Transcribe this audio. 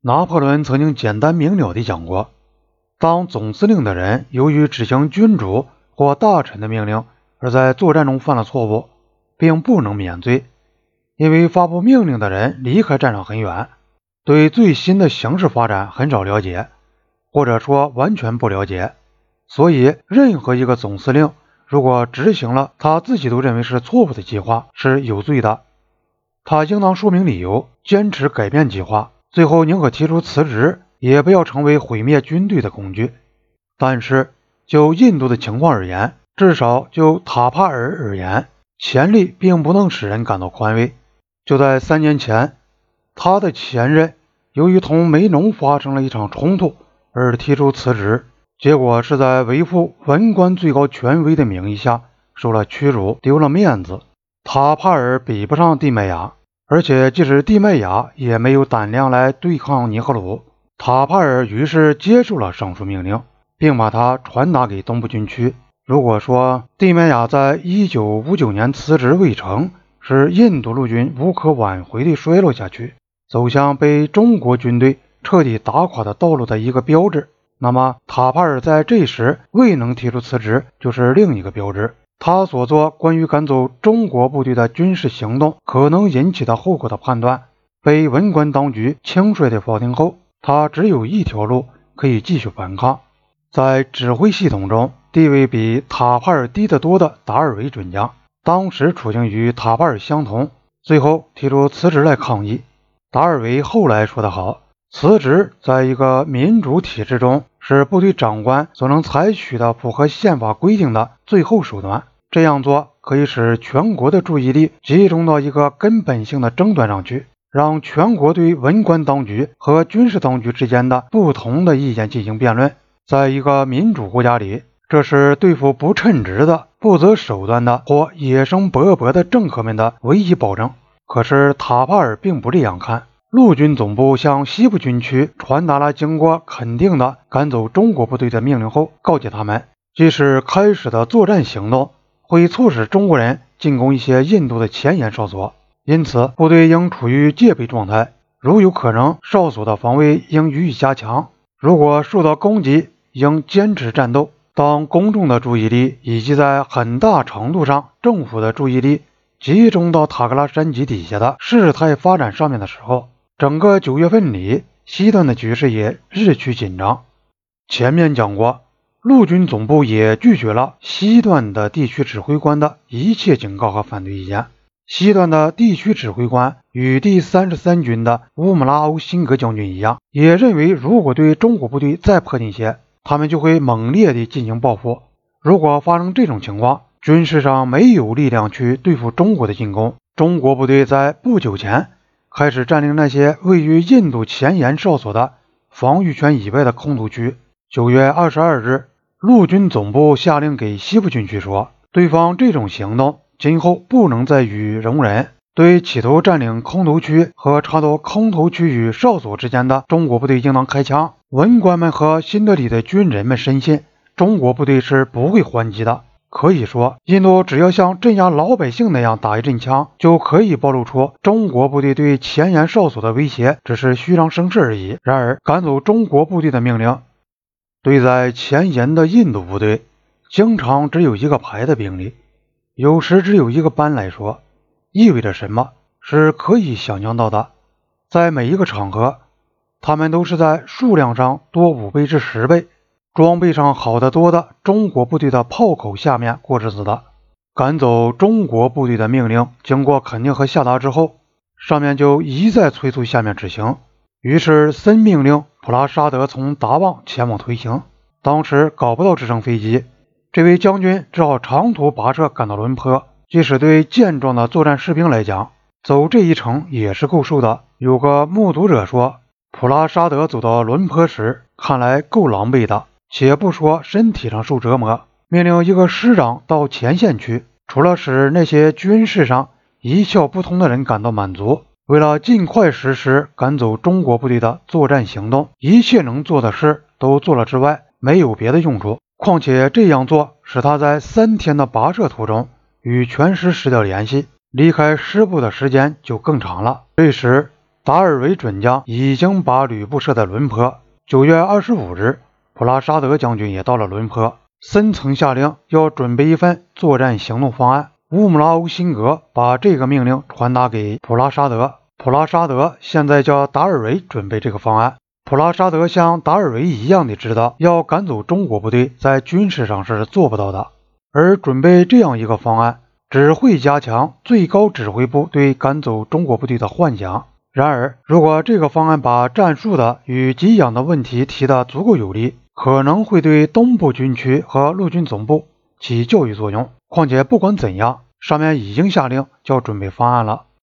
拿破仑曾经简单明了地讲过：当总司令的人由于执行君主或大臣的命令而在作战中犯了错误，并不能免罪，因为发布命令的人离开战场很远，对最新的形势发展很少了解，或者说完全不了解，所以任何一个总司令如果执行了他自己都认为是错误的计划，是有罪的。他应当说明理由，坚持改变计划，最后宁可提出辞职，也不要成为毁灭军队的工具。但是就印度的情况而言，至少就塔帕尔而言，潜力并不能使人感到宽慰。就在三年前，他的前任由于同梅农发生了一场冲突而提出辞职，结果是在维护文官最高权威的名义下受了屈辱，丢了面子。塔帕尔比不上蒂麦亚。而且，即使蒂麦亚也没有胆量来对抗尼赫鲁。塔帕尔于是接受了上述命令，并把它传达给东部军区。如果说蒂麦雅在1959年辞职未成，是印度陆军无可挽回地衰落下去，走向被中国军队彻底打垮的道路的一个标志，那么塔帕尔在这时未能提出辞职，就是另一个标志。他所做关于赶走中国部队的军事行动可能引起的后果的判断，被文官当局轻率地否定后，他只有一条路可以继续反抗。在指挥系统中地位比塔帕尔低得多的达尔维准将，当时处境与塔帕尔相同，最后提出辞职来抗议。达尔维后来说得好：“辞职在一个民主体制中。”是部队长官所能采取的符合宪法规定的最后手段。这样做可以使全国的注意力集中到一个根本性的争端上去，让全国对文官当局和军事当局之间的不同的意见进行辩论。在一个民主国家里，这是对付不称职的、不择手段的或野生勃勃的政客们的唯一保证。可是塔帕尔并不这样看。陆军总部向西部军区传达了经过肯定的赶走中国部队的命令后，告诫他们，即使开始的作战行动会促使中国人进攻一些印度的前沿哨所，因此部队应处于戒备状态。如有可能，哨所的防卫应予以加强。如果受到攻击，应坚持战斗。当公众的注意力以及在很大程度上政府的注意力集中到塔克拉山脊底下的事态发展上面的时候，整个九月份里，西段的局势也日趋紧张。前面讲过，陆军总部也拒绝了西段的地区指挥官的一切警告和反对意见。西段的地区指挥官与第三十三军的乌姆拉欧辛格将军一样，也认为如果对中国部队再迫近些，他们就会猛烈地进行报复。如果发生这种情况，军事上没有力量去对付中国的进攻，中国部队在不久前。开始占领那些位于印度前沿哨所的防御圈以外的空投区。九月二十二日，陆军总部下令给西部军区说，对方这种行动今后不能再予容忍。对企图占领空投区和插到空投区与哨所之间的中国部队，应当开枪。文官们和新德里的军人们深信，中国部队是不会还击的。可以说，印度只要像镇压老百姓那样打一阵枪，就可以暴露出中国部队对前沿哨所的威胁只是虚张声势而已。然而，赶走中国部队的命令，对在前沿的印度部队，经常只有一个排的兵力，有时只有一个班来说，意味着什么？是可以想象到的。在每一个场合，他们都是在数量上多五倍至十倍。装备上好得多的中国部队的炮口下面过日子的，赶走中国部队的命令经过肯定和下达之后，上面就一再催促下面执行。于是森命令普拉沙德从达旺前往推行。当时搞不到直升飞机，这位将军只好长途跋涉赶到伦坡。即使对健壮的作战士兵来讲，走这一程也是够受的。有个目睹者说，普拉沙德走到伦坡时，看来够狼狈的。且不说身体上受折磨，命令一个师长到前线去，除了使那些军事上一窍不通的人感到满足，为了尽快实施赶走中国部队的作战行动，一切能做的事都做了之外，没有别的用处。况且这样做使他在三天的跋涉途中与全师失掉联系，离开师部的时间就更长了。这时，达尔维准将已经把吕布设在伦坡。九月二十五日，普拉沙德将军也到了伦坡。森曾下令要准备一份作战行动方案。乌姆拉欧辛格把这个命令传达给普拉沙德。普拉沙德现在叫达尔维准备这个方案。普拉沙德像达尔维一样的知道，要赶走中国部队，在军事上是做不到的。而准备这样一个方案，只会加强最高指挥部对赶走中国部队的幻想。然而，如果这个方案把战术的与给养的问题提得足够有力，可能会对东部军区和陆军总部起教育作用。况且，不管怎样，上面已经下令要准备方案了。